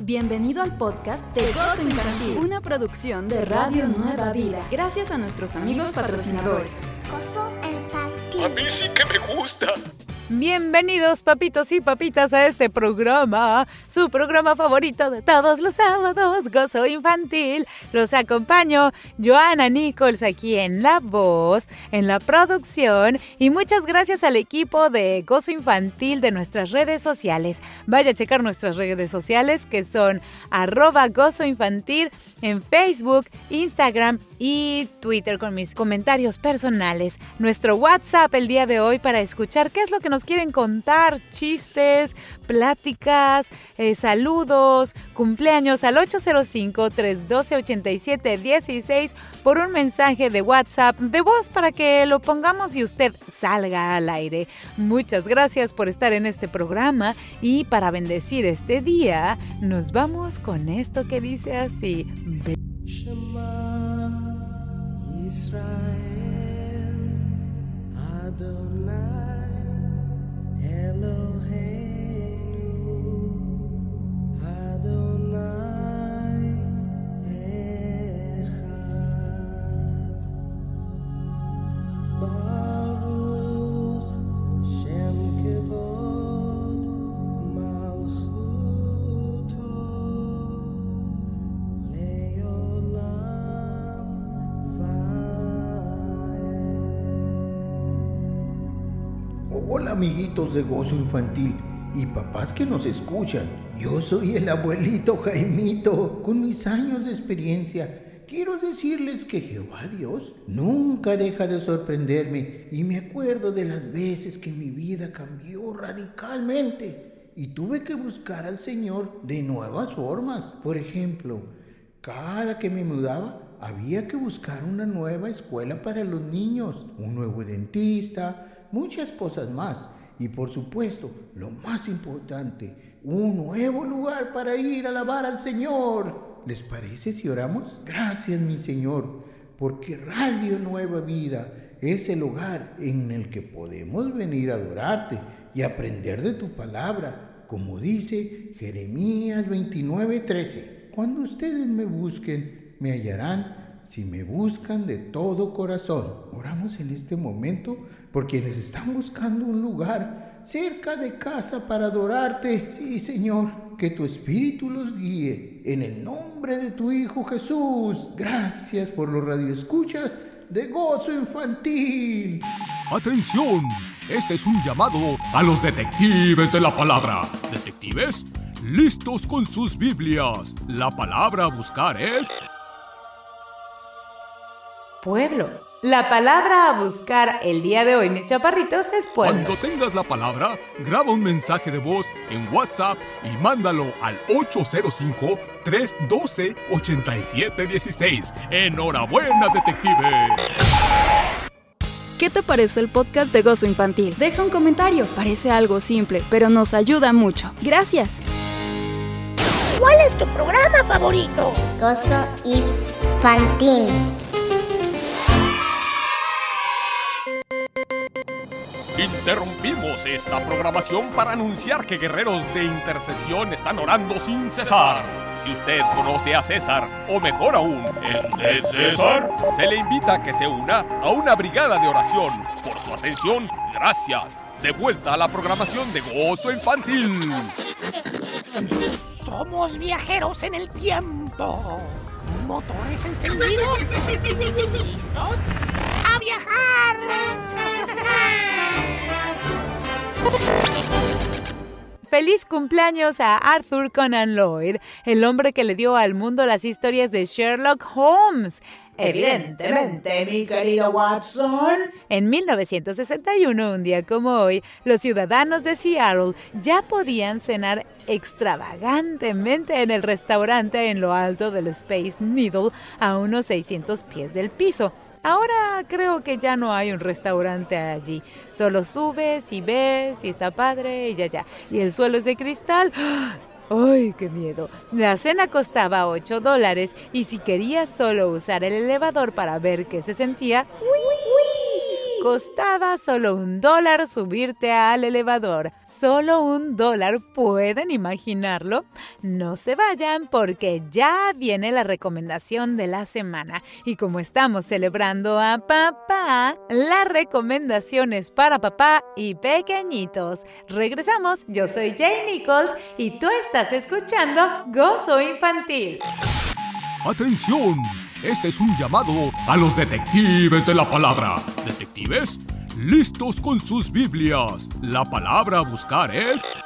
Bienvenido al podcast de Gozo Infantil, una producción de Radio Nueva Vida, gracias a nuestros amigos patrocinadores. Gozo Infantil. A mí sí que me gusta. Bienvenidos papitos y papitas a este programa, su programa favorito de todos los sábados, Gozo Infantil. Los acompaño Joana Nichols aquí en la voz, en la producción y muchas gracias al equipo de Gozo Infantil de nuestras redes sociales. Vaya a checar nuestras redes sociales que son arroba Gozo Infantil en Facebook, Instagram y Twitter con mis comentarios personales. Nuestro WhatsApp el día de hoy para escuchar qué es lo que nos quieren contar, chistes, pláticas, eh, saludos, cumpleaños al 805-312-8716 por un mensaje de WhatsApp de voz para que lo pongamos y usted salga al aire. Muchas gracias por estar en este programa y para bendecir este día nos vamos con esto que dice así. Israel amiguitos de Gozo Infantil y papás que nos escuchan. Yo soy el abuelito Jaimito, con mis años de experiencia. Quiero decirles que Jehová Dios nunca deja de sorprenderme y me acuerdo de las veces que mi vida cambió radicalmente y tuve que buscar al Señor de nuevas formas. Por ejemplo, cada que me mudaba había que buscar una nueva escuela para los niños, un nuevo dentista, muchas cosas más. Y por supuesto, lo más importante, un nuevo lugar para ir a alabar al Señor. ¿Les parece si oramos? Gracias, mi Señor, porque Radio Nueva Vida es el lugar en el que podemos venir a adorarte y aprender de tu palabra, como dice Jeremías 29:13. Cuando ustedes me busquen, me hallarán si me buscan de todo corazón. Oramos en este momento por quienes están buscando un lugar cerca de casa para adorarte. Sí, Señor, que tu Espíritu los guíe. En el nombre de tu Hijo Jesús. Gracias por los radioescuchas de gozo infantil. Atención, este es un llamado a los detectives de la palabra. ¿Detectives? Listos con sus Biblias. La palabra a buscar es... Pueblo. La palabra a buscar el día de hoy, mis chaparritos, es pueblo. Cuando tengas la palabra, graba un mensaje de voz en WhatsApp y mándalo al 805-312-8716. Enhorabuena, detective. ¿Qué te parece el podcast de Gozo Infantil? Deja un comentario, parece algo simple, pero nos ayuda mucho. Gracias. ¿Cuál es tu programa favorito? Gozo infantil. Interrumpimos esta programación para anunciar que guerreros de intercesión están orando sin cesar. Si usted conoce a César, o mejor aún, ¿es de César? Se le invita a que se una a una brigada de oración. Por su atención, gracias. De vuelta a la programación de Gozo Infantil. Somos viajeros en el tiempo. Motores encendidos. ¿Listos? ¡A viajar! Feliz cumpleaños a Arthur Conan Lloyd, el hombre que le dio al mundo las historias de Sherlock Holmes. Evidentemente, mi querido Watson. En 1961, un día como hoy, los ciudadanos de Seattle ya podían cenar extravagantemente en el restaurante en lo alto del Space Needle a unos 600 pies del piso. Ahora creo que ya no hay un restaurante allí. Solo subes y ves y está padre y ya ya. Y el suelo es de cristal. ¡Ay, qué miedo! La cena costaba 8 dólares y si querías solo usar el elevador para ver qué se sentía, Costaba solo un dólar subirte al elevador. Solo un dólar, ¿pueden imaginarlo? No se vayan porque ya viene la recomendación de la semana. Y como estamos celebrando a papá, la recomendación es para papá y pequeñitos. Regresamos, yo soy Jay Nichols y tú estás escuchando Gozo Infantil. ¡Atención! Este es un llamado a los detectives de la palabra. ¿Detectives? Listos con sus Biblias. La palabra a buscar es...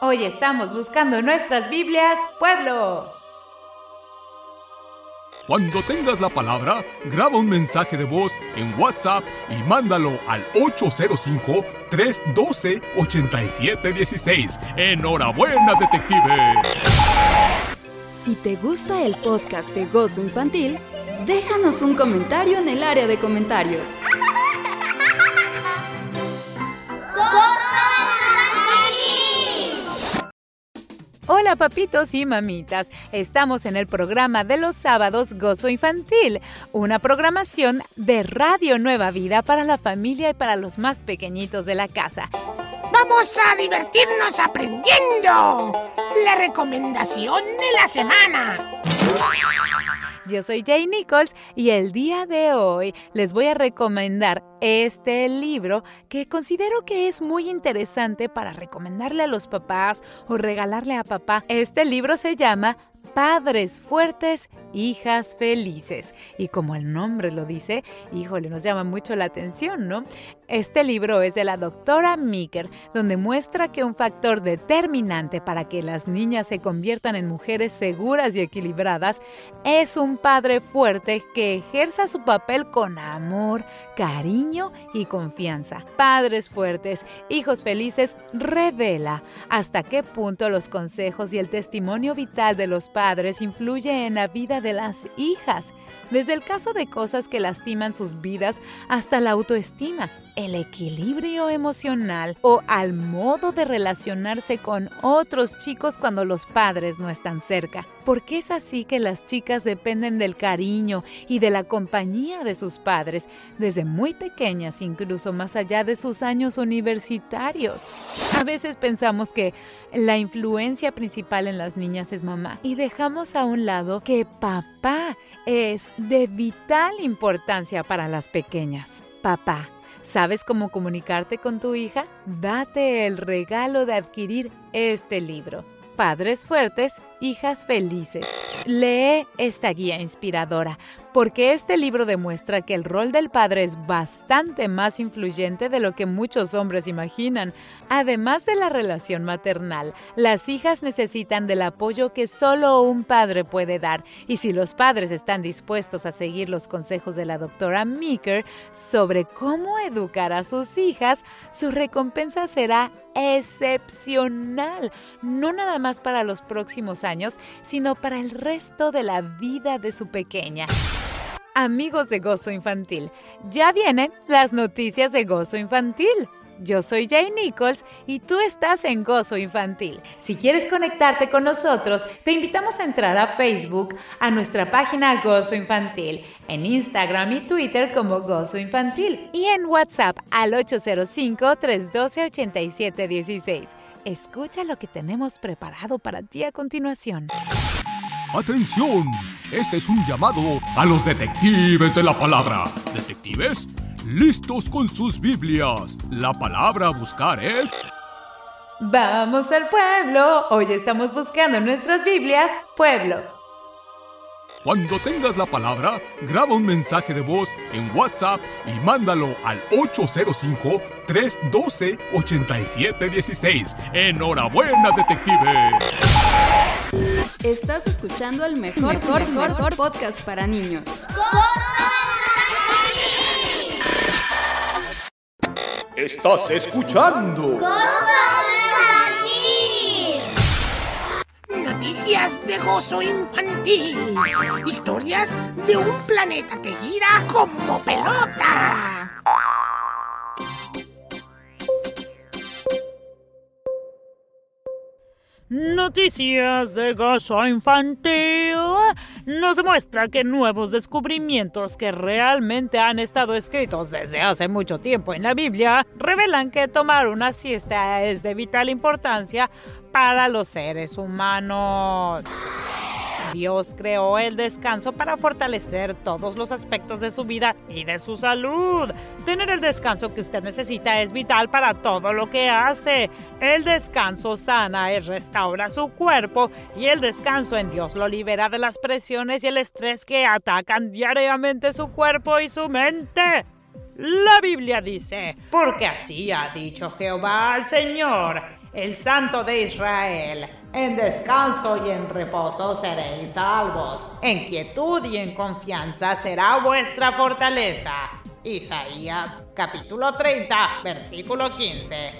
Hoy estamos buscando nuestras Biblias, pueblo. Cuando tengas la palabra, graba un mensaje de voz en WhatsApp y mándalo al 805-312-8716. ¡Enhorabuena, detective! Si te gusta el podcast de Gozo Infantil, déjanos un comentario en el área de comentarios. Papitos y mamitas, estamos en el programa de los sábados Gozo Infantil, una programación de Radio Nueva Vida para la familia y para los más pequeñitos de la casa. Vamos a divertirnos aprendiendo. La recomendación de la semana. Yo soy Jay Nichols y el día de hoy les voy a recomendar este libro que considero que es muy interesante para recomendarle a los papás o regalarle a papá. Este libro se llama Padres fuertes, hijas felices. Y como el nombre lo dice, híjole, nos llama mucho la atención, ¿no? Este libro es de la doctora Meeker, donde muestra que un factor determinante para que las niñas se conviertan en mujeres seguras y equilibradas es un padre fuerte que ejerza su papel con amor, cariño y confianza. Padres fuertes, hijos felices, revela hasta qué punto los consejos y el testimonio vital de los padres influye en la vida de las hijas, desde el caso de cosas que lastiman sus vidas hasta la autoestima, el equilibrio emocional o al modo de relacionarse con otros chicos cuando los padres no están cerca. ¿Por qué es así que las chicas dependen del cariño y de la compañía de sus padres desde muy pequeñas, incluso más allá de sus años universitarios? A veces pensamos que la influencia principal en las niñas es mamá y dejamos a un lado que papá es de vital importancia para las pequeñas. Papá, ¿sabes cómo comunicarte con tu hija? Date el regalo de adquirir este libro. Padres fuertes, hijas felices. Lee esta guía inspiradora, porque este libro demuestra que el rol del padre es bastante más influyente de lo que muchos hombres imaginan. Además de la relación maternal, las hijas necesitan del apoyo que solo un padre puede dar, y si los padres están dispuestos a seguir los consejos de la doctora Meeker sobre cómo educar a sus hijas, su recompensa será excepcional, no nada más para los próximos años, sino para el resto de la vida de su pequeña. Amigos de Gozo Infantil, ya vienen las noticias de Gozo Infantil. Yo soy Jay Nichols y tú estás en Gozo Infantil. Si quieres conectarte con nosotros, te invitamos a entrar a Facebook, a nuestra página Gozo Infantil, en Instagram y Twitter como Gozo Infantil y en WhatsApp al 805-312-8716. Escucha lo que tenemos preparado para ti a continuación. ¡Atención! Este es un llamado a los detectives de la palabra. ¿Detectives? Listos con sus Biblias. La palabra a buscar es... Vamos al pueblo. Hoy estamos buscando nuestras Biblias, pueblo. Cuando tengas la palabra, graba un mensaje de voz en WhatsApp y mándalo al 805-312-8716. ¡Enhorabuena, detective! Estás escuchando el mejor, mejor, mejor, mejor podcast para niños. Estás escuchando. Noticias de gozo infantil. Historias de un planeta que gira como pelota. Noticias de gozo infantil. nos muestra que nuevos descubrimientos que realmente han estado escritos desde hace mucho tiempo en la Biblia revelan que tomar una siesta es de vital importancia para los seres humanos. Dios creó el descanso para fortalecer todos los aspectos de su vida y de su salud. Tener el descanso que usted necesita es vital para todo lo que hace. El descanso sana y restaura su cuerpo y el descanso en Dios lo libera de las presiones y el estrés que atacan diariamente su cuerpo y su mente. La Biblia dice, porque así ha dicho Jehová al Señor, el Santo de Israel. En descanso y en reposo seréis salvos. En quietud y en confianza será vuestra fortaleza. Isaías capítulo 30, versículo 15.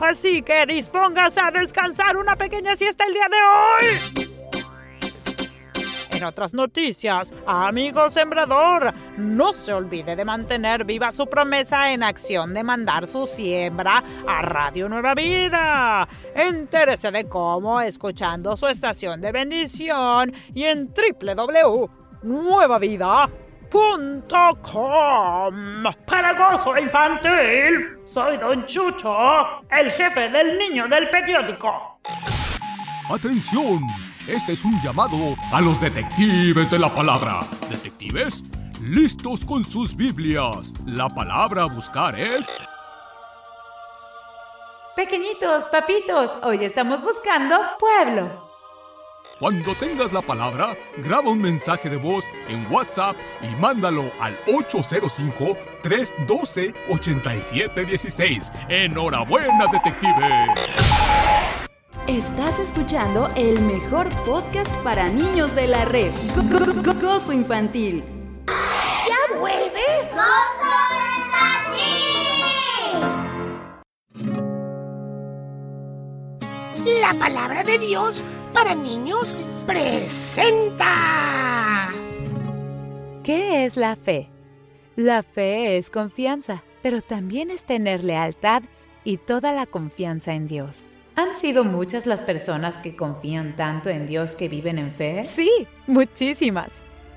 Así que dispóngase a descansar una pequeña siesta el día de hoy. En otras noticias, amigo sembrador, no se olvide de mantener viva su promesa en acción de mandar su siembra a Radio Nueva Vida. Entérese de cómo escuchando su estación de bendición y en www.nuevavida.com. Para gozo infantil, soy Don Chucho, el jefe del niño del periódico. ¡Atención! Este es un llamado a los detectives de la palabra. ¿Detectives? Listos con sus Biblias. La palabra a buscar es... Pequeñitos, papitos, hoy estamos buscando pueblo. Cuando tengas la palabra, graba un mensaje de voz en WhatsApp y mándalo al 805-312-8716. ¡Enhorabuena, detectives! Estás escuchando el mejor podcast para niños de la red. Go- go- go- Gozo Infantil. ¿Ya vuelve? La palabra de Dios para niños presenta. ¿Qué es la fe? La fe es confianza, pero también es tener lealtad y toda la confianza en Dios. ¿Han sido muchas las personas que confían tanto en Dios que viven en fe? Sí, muchísimas.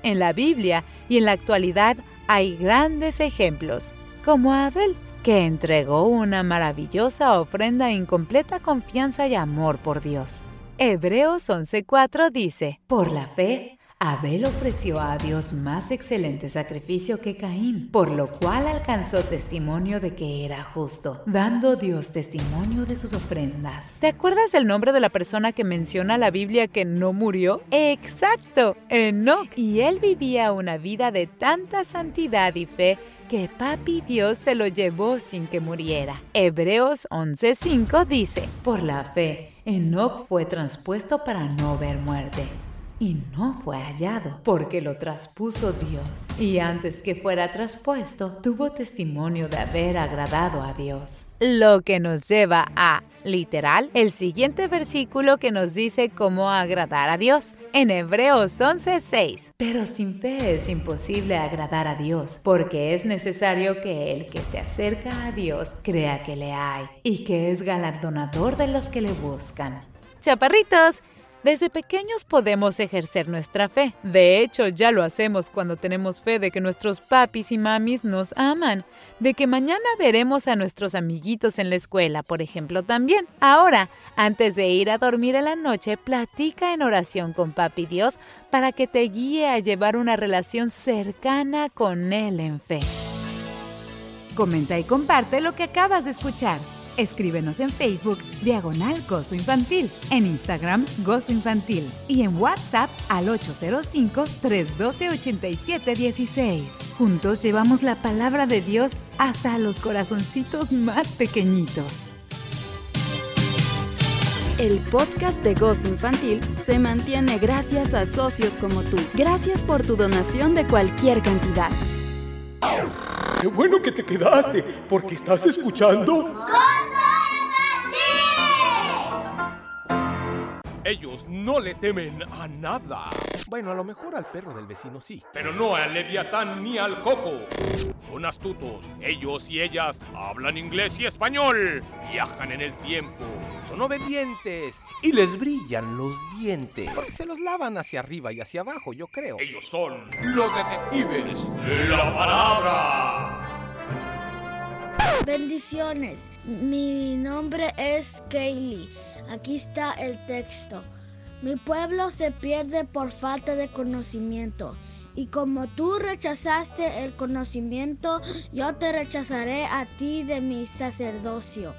En la Biblia y en la actualidad hay grandes ejemplos, como Abel, que entregó una maravillosa ofrenda en completa confianza y amor por Dios. Hebreos 11:4 dice, por la fe, Abel ofreció a Dios más excelente sacrificio que Caín, por lo cual alcanzó testimonio de que era justo, dando Dios testimonio de sus ofrendas. ¿Te acuerdas el nombre de la persona que menciona la Biblia que no murió? Exacto, Enoch. Y él vivía una vida de tanta santidad y fe que papi Dios se lo llevó sin que muriera. Hebreos 11:5 dice, por la fe, Enoch fue transpuesto para no ver muerte. Y no fue hallado, porque lo traspuso Dios. Y antes que fuera traspuesto, tuvo testimonio de haber agradado a Dios. Lo que nos lleva a, literal, el siguiente versículo que nos dice cómo agradar a Dios. En Hebreos 11:6. Pero sin fe es imposible agradar a Dios, porque es necesario que el que se acerca a Dios crea que le hay y que es galardonador de los que le buscan. Chaparritos, desde pequeños podemos ejercer nuestra fe. De hecho, ya lo hacemos cuando tenemos fe de que nuestros papis y mamis nos aman, de que mañana veremos a nuestros amiguitos en la escuela, por ejemplo, también. Ahora, antes de ir a dormir en la noche, platica en oración con papi Dios para que te guíe a llevar una relación cercana con Él en fe. Comenta y comparte lo que acabas de escuchar. Escríbenos en Facebook Diagonal Gozo Infantil, en Instagram Gozo Infantil y en WhatsApp al 805-312-8716. Juntos llevamos la palabra de Dios hasta los corazoncitos más pequeñitos. El podcast de Gozo Infantil se mantiene gracias a socios como tú. Gracias por tu donación de cualquier cantidad. ¡Qué bueno que te quedaste! Porque estás escuchando... Ellos no le temen a nada. Bueno, a lo mejor al perro del vecino sí. Pero no al leviatán ni al coco. Son astutos. Ellos y ellas hablan inglés y español. Viajan en el tiempo. Son obedientes. Y les brillan los dientes. Porque se los lavan hacia arriba y hacia abajo, yo creo. Ellos son los detectives de la palabra. Bendiciones. Mi nombre es Kaylee. Aquí está el texto. Mi pueblo se pierde por falta de conocimiento. Y como tú rechazaste el conocimiento, yo te rechazaré a ti de mi sacerdocio.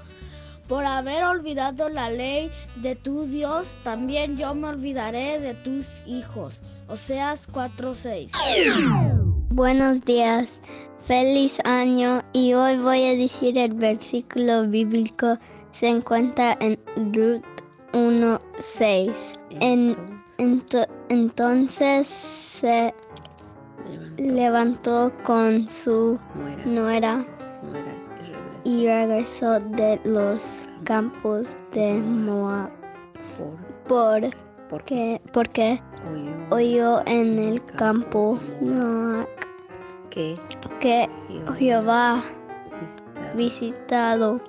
Por haber olvidado la ley de tu Dios, también yo me olvidaré de tus hijos. Oseas 4:6. Buenos días, feliz año y hoy voy a decir el versículo bíblico se encuentra en Ruth 1.6. En, ento- entonces se levantó. con su nuera. y regresó. de los campos de Moab. Por, porque, porque oyó en el campo que que Jehová visitado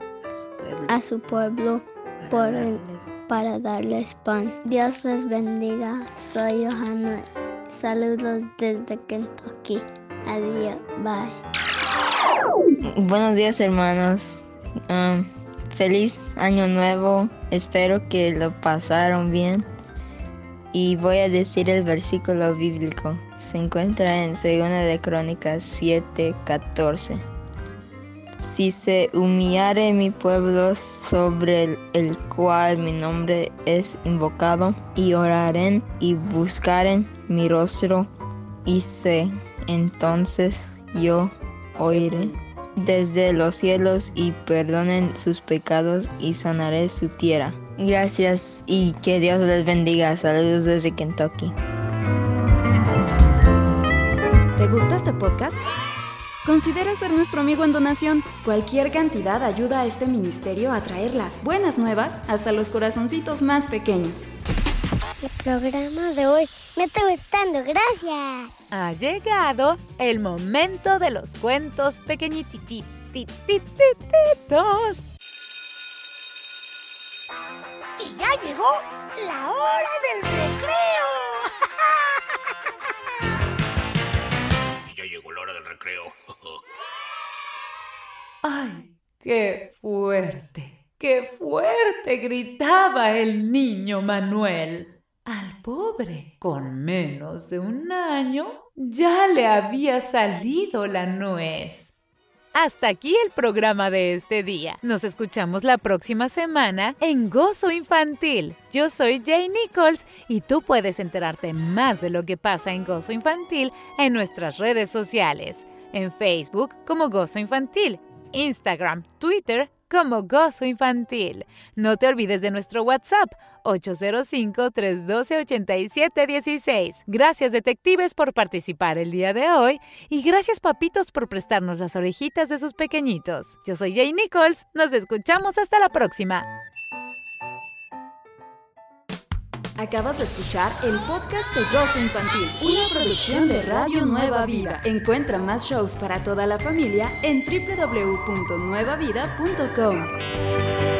a su pueblo por el- para darles pan. Dios les bendiga. Soy Johanna. Saludos desde Kentucky. Adiós. Bye. Buenos días hermanos. Um, feliz año nuevo. Espero que lo pasaron bien. Y voy a decir el versículo bíblico. Se encuentra en 2 de Crónicas 7:14. Si se humillare mi pueblo sobre el, cual mi nombre es invocado, y oraren y buscaren mi rostro, y se entonces yo oiré desde los cielos y perdonen sus pecados y sanaré su tierra. Gracias y que Dios les bendiga. Saludos desde Kentucky. ¿Te gusta este podcast? Considera ser nuestro amigo en donación. Cualquier cantidad ayuda a este ministerio a traer las buenas nuevas hasta los corazoncitos más pequeños. El programa de hoy me está gustando. Gracias. Ha llegado el momento de los cuentos pequeñitititos. Y ya llegó la hora del recreo. ¡Ay, qué fuerte! ¡Qué fuerte! gritaba el niño Manuel. Al pobre, con menos de un año, ya le había salido la nuez. Hasta aquí el programa de este día. Nos escuchamos la próxima semana en Gozo Infantil. Yo soy Jay Nichols y tú puedes enterarte más de lo que pasa en Gozo Infantil en nuestras redes sociales. En Facebook como Gozo Infantil, Instagram, Twitter como Gozo Infantil. No te olvides de nuestro WhatsApp 805-312-8716. Gracias detectives por participar el día de hoy y gracias papitos por prestarnos las orejitas de sus pequeñitos. Yo soy Jay Nichols, nos escuchamos hasta la próxima. Acabas de escuchar el podcast de Gozo Infantil, una producción de Radio Nueva Vida. Encuentra más shows para toda la familia en www.nuevavida.com.